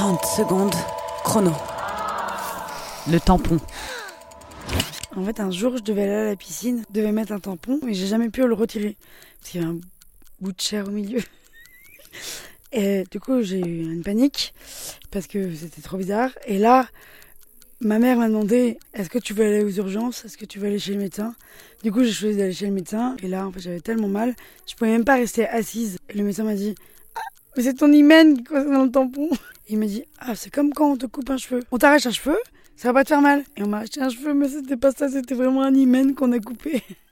30 secondes, chrono. Le tampon. En fait, un jour, je devais aller à la piscine, je devais mettre un tampon, et j'ai jamais pu le retirer. Parce qu'il y avait un bout de chair au milieu. Et du coup, j'ai eu une panique, parce que c'était trop bizarre. Et là, ma mère m'a demandé Est-ce que tu veux aller aux urgences? Est-ce que tu veux aller chez le médecin? Du coup, j'ai choisi d'aller chez le médecin. Et là, en fait, j'avais tellement mal, je pouvais même pas rester assise. Et le médecin m'a dit mais c'est ton hymen qui coince dans le tampon. il m'a dit Ah, c'est comme quand on te coupe un cheveu. On t'arrache un cheveu, ça va pas te faire mal. Et on m'a arraché un cheveu, mais c'était pas ça, c'était vraiment un hymen qu'on a coupé. 30 secondes, chrono.